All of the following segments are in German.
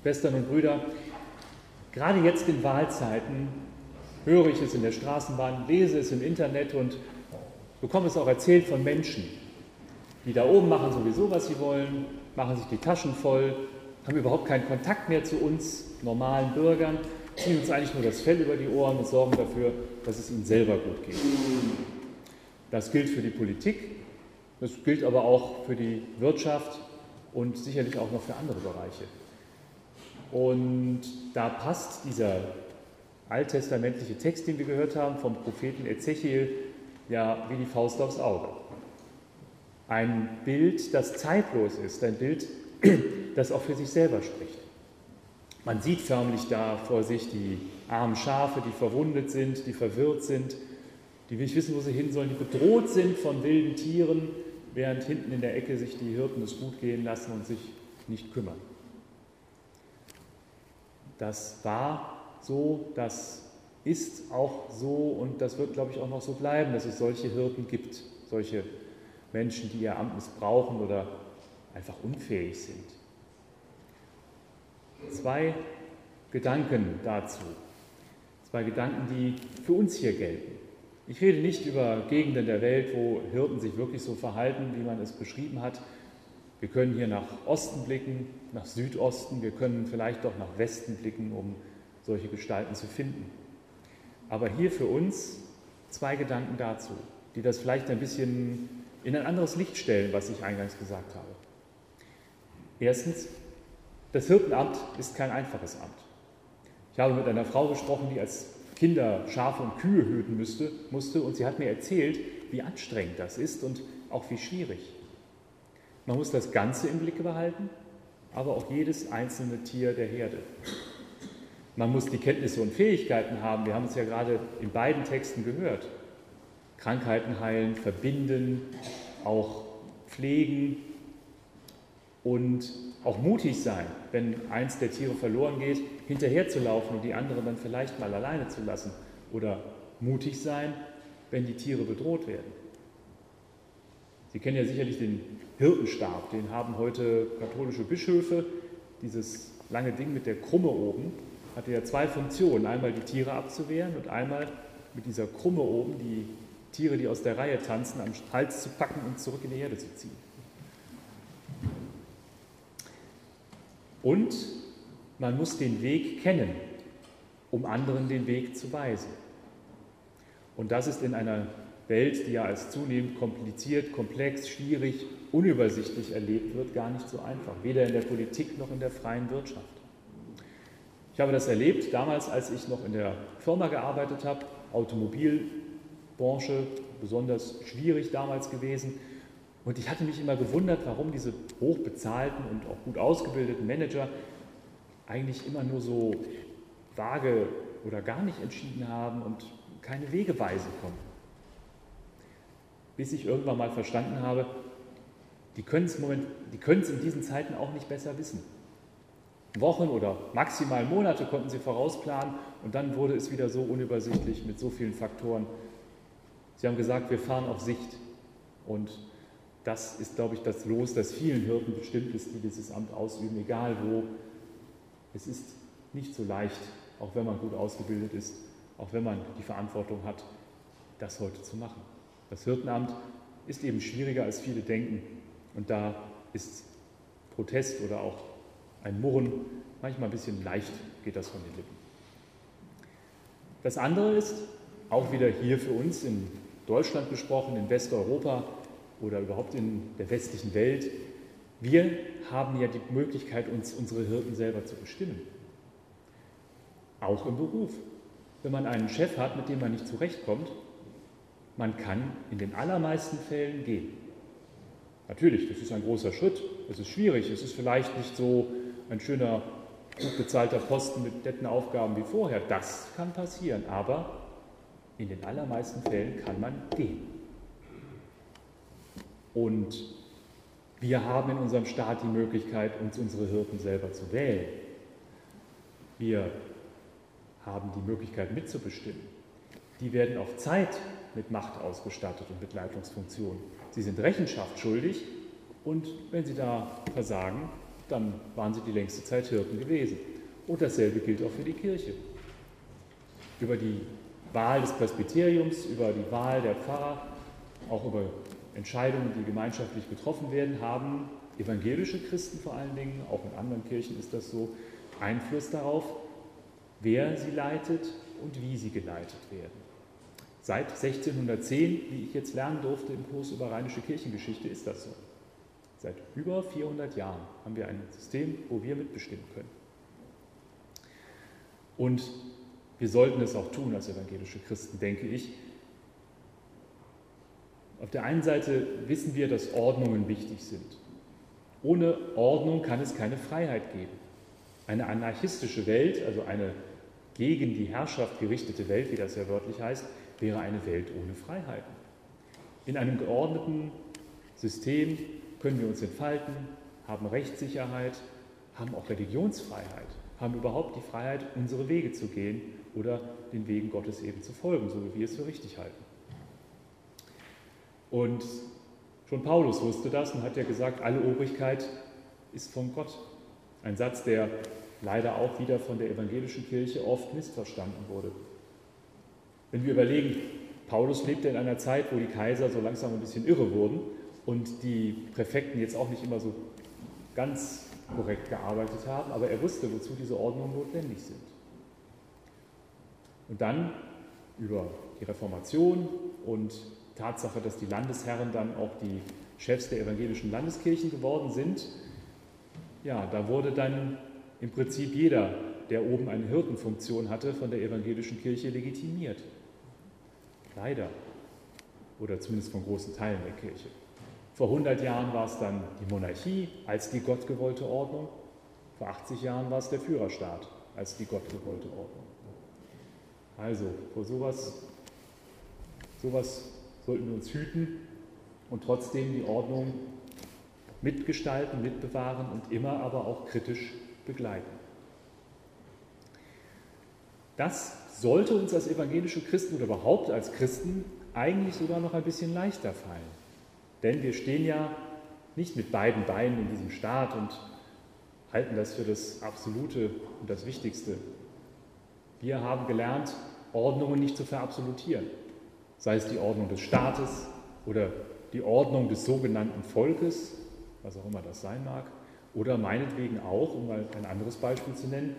Schwestern und Brüder, gerade jetzt in Wahlzeiten höre ich es in der Straßenbahn, lese es im Internet und bekomme es auch erzählt von Menschen, die da oben machen sowieso, was sie wollen, machen sich die Taschen voll, haben überhaupt keinen Kontakt mehr zu uns normalen Bürgern, ziehen uns eigentlich nur das Fell über die Ohren und sorgen dafür, dass es ihnen selber gut geht. Das gilt für die Politik, das gilt aber auch für die Wirtschaft und sicherlich auch noch für andere Bereiche. Und da passt dieser alttestamentliche Text, den wir gehört haben, vom Propheten Ezechiel, ja wie die Faust aufs Auge. Ein Bild, das zeitlos ist, ein Bild, das auch für sich selber spricht. Man sieht förmlich da vor sich die armen Schafe, die verwundet sind, die verwirrt sind, die nicht wissen, wo sie hin sollen, die bedroht sind von wilden Tieren, während hinten in der Ecke sich die Hirten es gut gehen lassen und sich nicht kümmern. Das war so, das ist auch so und das wird, glaube ich, auch noch so bleiben, dass es solche Hirten gibt, solche Menschen, die ihr Amt missbrauchen oder einfach unfähig sind. Zwei Gedanken dazu, zwei Gedanken, die für uns hier gelten. Ich rede nicht über Gegenden der Welt, wo Hirten sich wirklich so verhalten, wie man es beschrieben hat. Wir können hier nach Osten blicken, nach Südosten, wir können vielleicht auch nach Westen blicken, um solche Gestalten zu finden. Aber hier für uns zwei Gedanken dazu, die das vielleicht ein bisschen in ein anderes Licht stellen, was ich eingangs gesagt habe. Erstens, das Hirtenamt ist kein einfaches Amt. Ich habe mit einer Frau gesprochen, die als Kinder Schafe und Kühe hüten müsste, musste und sie hat mir erzählt, wie anstrengend das ist und auch wie schwierig. Man muss das Ganze im Blick behalten, aber auch jedes einzelne Tier der Herde. Man muss die Kenntnisse und Fähigkeiten haben. Wir haben es ja gerade in beiden Texten gehört. Krankheiten heilen, verbinden, auch pflegen und auch mutig sein, wenn eins der Tiere verloren geht, hinterherzulaufen und die anderen dann vielleicht mal alleine zu lassen. Oder mutig sein, wenn die Tiere bedroht werden. Sie kennen ja sicherlich den Hirtenstab, den haben heute katholische Bischöfe, dieses lange Ding mit der Krumme oben, hatte ja zwei Funktionen. Einmal die Tiere abzuwehren und einmal mit dieser Krumme oben die Tiere, die aus der Reihe tanzen, am Hals zu packen und zurück in die Erde zu ziehen. Und man muss den Weg kennen, um anderen den Weg zu weisen. Und das ist in einer Welt, die ja als zunehmend kompliziert, komplex, schwierig, unübersichtlich erlebt wird, gar nicht so einfach, weder in der Politik noch in der freien Wirtschaft. Ich habe das erlebt damals, als ich noch in der Firma gearbeitet habe, Automobilbranche, besonders schwierig damals gewesen. Und ich hatte mich immer gewundert, warum diese hochbezahlten und auch gut ausgebildeten Manager eigentlich immer nur so vage oder gar nicht entschieden haben und keine Wegeweise konnten. Bis ich irgendwann mal verstanden habe, die können es in diesen Zeiten auch nicht besser wissen. Wochen oder maximal Monate konnten sie vorausplanen und dann wurde es wieder so unübersichtlich mit so vielen Faktoren. Sie haben gesagt, wir fahren auf Sicht und das ist, glaube ich, das Los, das vielen Hirten bestimmt ist, die dieses Amt ausüben, egal wo. Es ist nicht so leicht, auch wenn man gut ausgebildet ist, auch wenn man die Verantwortung hat, das heute zu machen. Das Hirtenamt ist eben schwieriger, als viele denken und da ist Protest oder auch ein Murren, manchmal ein bisschen leicht geht das von den Lippen. Das andere ist, auch wieder hier für uns in Deutschland gesprochen, in Westeuropa oder überhaupt in der westlichen Welt, wir haben ja die Möglichkeit, uns unsere Hirten selber zu bestimmen. Auch im Beruf. Wenn man einen Chef hat, mit dem man nicht zurechtkommt, man kann in den allermeisten Fällen gehen. Natürlich, das ist ein großer Schritt, es ist schwierig, es ist vielleicht nicht so ein schöner, gut bezahlter Posten mit netten Aufgaben wie vorher. Das kann passieren, aber in den allermeisten Fällen kann man gehen. Und wir haben in unserem Staat die Möglichkeit, uns unsere Hirten selber zu wählen. Wir haben die Möglichkeit mitzubestimmen. Die werden auf Zeit mit Macht ausgestattet und mit Leitungsfunktionen. Sie sind Rechenschaft schuldig und wenn sie da versagen, dann waren sie die längste Zeit Hirten gewesen. Und dasselbe gilt auch für die Kirche. Über die Wahl des Presbyteriums, über die Wahl der Pfarrer, auch über Entscheidungen, die gemeinschaftlich getroffen werden, haben evangelische Christen vor allen Dingen, auch in anderen Kirchen ist das so, Einfluss darauf, wer sie leitet und wie sie geleitet werden. Seit 1610, wie ich jetzt lernen durfte im Kurs über rheinische Kirchengeschichte, ist das so. Seit über 400 Jahren haben wir ein System, wo wir mitbestimmen können. Und wir sollten es auch tun als evangelische Christen, denke ich. Auf der einen Seite wissen wir, dass Ordnungen wichtig sind. Ohne Ordnung kann es keine Freiheit geben. Eine anarchistische Welt, also eine gegen die Herrschaft gerichtete Welt, wie das ja wörtlich heißt, wäre eine Welt ohne Freiheiten. In einem geordneten System können wir uns entfalten, haben Rechtssicherheit, haben auch Religionsfreiheit, haben überhaupt die Freiheit, unsere Wege zu gehen oder den Wegen Gottes eben zu folgen, so wie wir es für richtig halten. Und schon Paulus wusste das und hat ja gesagt, alle Obrigkeit ist von Gott. Ein Satz, der leider auch wieder von der evangelischen Kirche oft missverstanden wurde. Wenn wir überlegen, Paulus lebte in einer Zeit, wo die Kaiser so langsam ein bisschen irre wurden und die Präfekten jetzt auch nicht immer so ganz korrekt gearbeitet haben, aber er wusste, wozu diese Ordnungen notwendig sind. Und dann über die Reformation und Tatsache, dass die Landesherren dann auch die Chefs der evangelischen Landeskirchen geworden sind, ja, da wurde dann im Prinzip jeder, der oben eine Hirtenfunktion hatte, von der evangelischen Kirche legitimiert. Leider. Oder zumindest von großen Teilen der Kirche. Vor 100 Jahren war es dann die Monarchie als die gottgewollte Ordnung. Vor 80 Jahren war es der Führerstaat als die gottgewollte Ordnung. Also vor sowas, sowas sollten wir uns hüten und trotzdem die Ordnung mitgestalten, mitbewahren und immer aber auch kritisch begleiten. Das sollte uns als evangelische Christen oder überhaupt als Christen eigentlich sogar noch ein bisschen leichter fallen. Denn wir stehen ja nicht mit beiden Beinen in diesem Staat und halten das für das Absolute und das Wichtigste. Wir haben gelernt, Ordnungen nicht zu verabsolutieren, sei es die Ordnung des Staates oder die Ordnung des sogenannten Volkes, was auch immer das sein mag, oder meinetwegen auch, um mal ein anderes Beispiel zu nennen,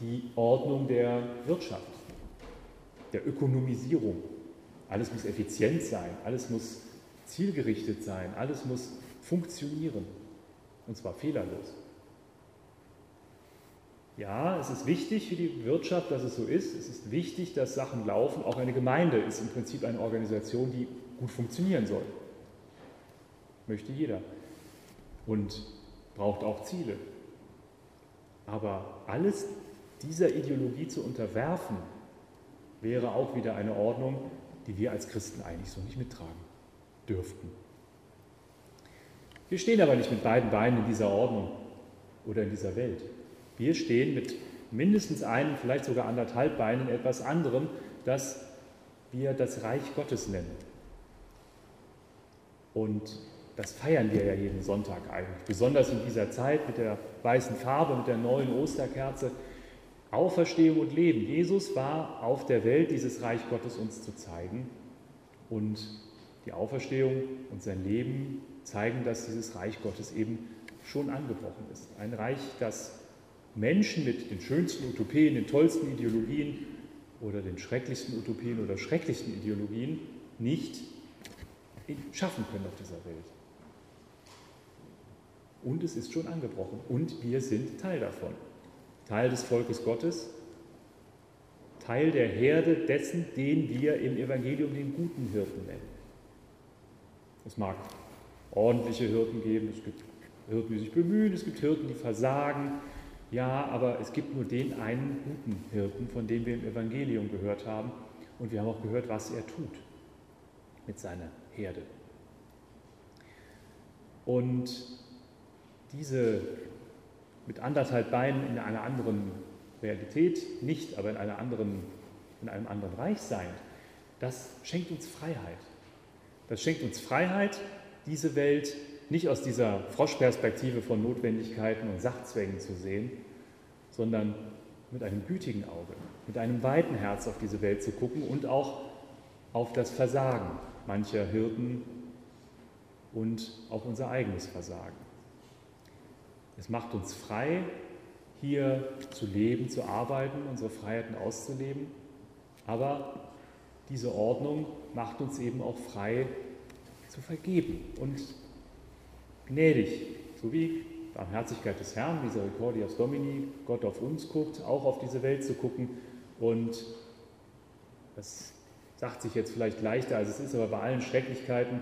die Ordnung der Wirtschaft der Ökonomisierung. Alles muss effizient sein, alles muss zielgerichtet sein, alles muss funktionieren. Und zwar fehlerlos. Ja, es ist wichtig für die Wirtschaft, dass es so ist. Es ist wichtig, dass Sachen laufen. Auch eine Gemeinde ist im Prinzip eine Organisation, die gut funktionieren soll. Möchte jeder. Und braucht auch Ziele. Aber alles dieser Ideologie zu unterwerfen, wäre auch wieder eine Ordnung, die wir als Christen eigentlich so nicht mittragen dürften. Wir stehen aber nicht mit beiden Beinen in dieser Ordnung oder in dieser Welt. Wir stehen mit mindestens einem, vielleicht sogar anderthalb Beinen in etwas anderem, das wir das Reich Gottes nennen. Und das feiern wir ja jeden Sonntag eigentlich, besonders in dieser Zeit mit der weißen Farbe, mit der neuen Osterkerze. Auferstehung und Leben. Jesus war auf der Welt, dieses Reich Gottes uns zu zeigen. Und die Auferstehung und sein Leben zeigen, dass dieses Reich Gottes eben schon angebrochen ist. Ein Reich, das Menschen mit den schönsten Utopien, den tollsten Ideologien oder den schrecklichsten Utopien oder schrecklichsten Ideologien nicht schaffen können auf dieser Welt. Und es ist schon angebrochen und wir sind Teil davon. Teil des Volkes Gottes, Teil der Herde dessen, den wir im Evangelium den guten Hirten nennen. Es mag ordentliche Hirten geben, es gibt Hirten, die sich bemühen, es gibt Hirten, die versagen. Ja, aber es gibt nur den einen guten Hirten, von dem wir im Evangelium gehört haben. Und wir haben auch gehört, was er tut mit seiner Herde. Und diese mit anderthalb Beinen in einer anderen Realität, nicht aber in, einer anderen, in einem anderen Reich sein, das schenkt uns Freiheit. Das schenkt uns Freiheit, diese Welt nicht aus dieser Froschperspektive von Notwendigkeiten und Sachzwängen zu sehen, sondern mit einem gütigen Auge, mit einem weiten Herz auf diese Welt zu gucken und auch auf das Versagen mancher Hirten und auf unser eigenes Versagen. Es macht uns frei, hier zu leben, zu arbeiten, unsere Freiheiten auszuleben, aber diese Ordnung macht uns eben auch frei zu vergeben und gnädig, so wie Barmherzigkeit des Herrn, Misericordias Domini, Gott auf uns guckt, auch auf diese Welt zu gucken. Und das sagt sich jetzt vielleicht leichter, als es ist, aber bei allen Schrecklichkeiten,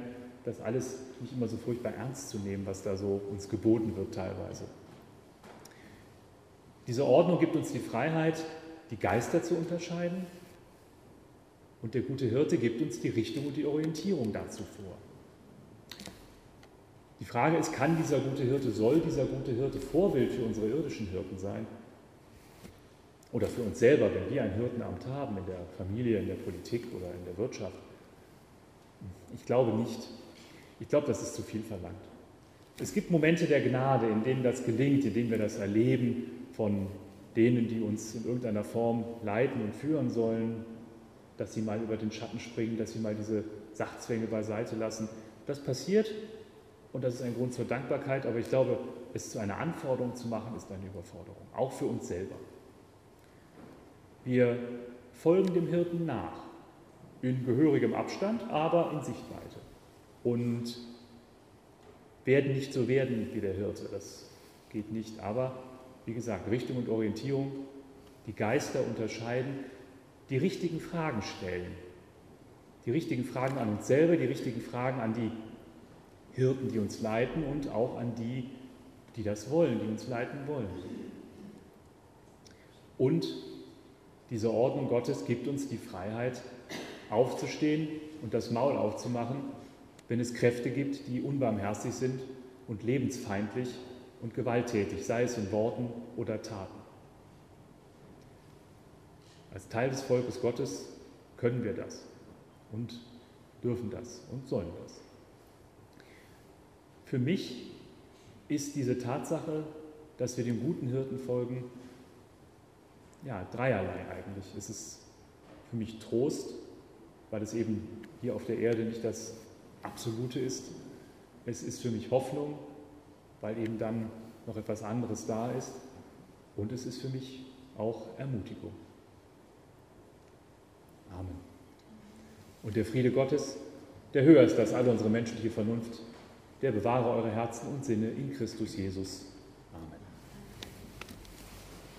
das alles nicht immer so furchtbar ernst zu nehmen, was da so uns geboten wird teilweise. Diese Ordnung gibt uns die Freiheit, die Geister zu unterscheiden. Und der gute Hirte gibt uns die Richtung und die Orientierung dazu vor. Die Frage ist, kann dieser gute Hirte, soll dieser gute Hirte Vorbild für unsere irdischen Hirten sein? Oder für uns selber, wenn wir ein Hirtenamt haben, in der Familie, in der Politik oder in der Wirtschaft? Ich glaube nicht. Ich glaube, das ist zu viel verlangt. Es gibt Momente der Gnade, in denen das gelingt, in denen wir das erleben von denen, die uns in irgendeiner Form leiten und führen sollen, dass sie mal über den Schatten springen, dass sie mal diese Sachzwänge beiseite lassen. Das passiert und das ist ein Grund zur Dankbarkeit, aber ich glaube, es zu einer Anforderung zu machen, ist eine Überforderung, auch für uns selber. Wir folgen dem Hirten nach, in gehörigem Abstand, aber in Sichtweite. Und werden nicht so werden wie der Hirte, das geht nicht, aber wie gesagt, Richtung und Orientierung, die Geister unterscheiden, die richtigen Fragen stellen, die richtigen Fragen an uns selber, die richtigen Fragen an die Hirten, die uns leiten und auch an die, die das wollen, die uns leiten wollen. Und diese Ordnung Gottes gibt uns die Freiheit, aufzustehen und das Maul aufzumachen, wenn es Kräfte gibt, die unbarmherzig sind und lebensfeindlich und gewalttätig, sei es in Worten oder Taten. Als Teil des Volkes Gottes können wir das und dürfen das und sollen das. Für mich ist diese Tatsache, dass wir dem guten Hirten folgen, ja, dreierlei eigentlich. Es ist für mich Trost, weil es eben hier auf der Erde nicht das Absolute ist. Es ist für mich Hoffnung, weil eben dann noch etwas anderes da ist. Und es ist für mich auch Ermutigung. Amen. Und der Friede Gottes, der höher ist als alle unsere menschliche Vernunft, der bewahre eure Herzen und Sinne in Christus Jesus.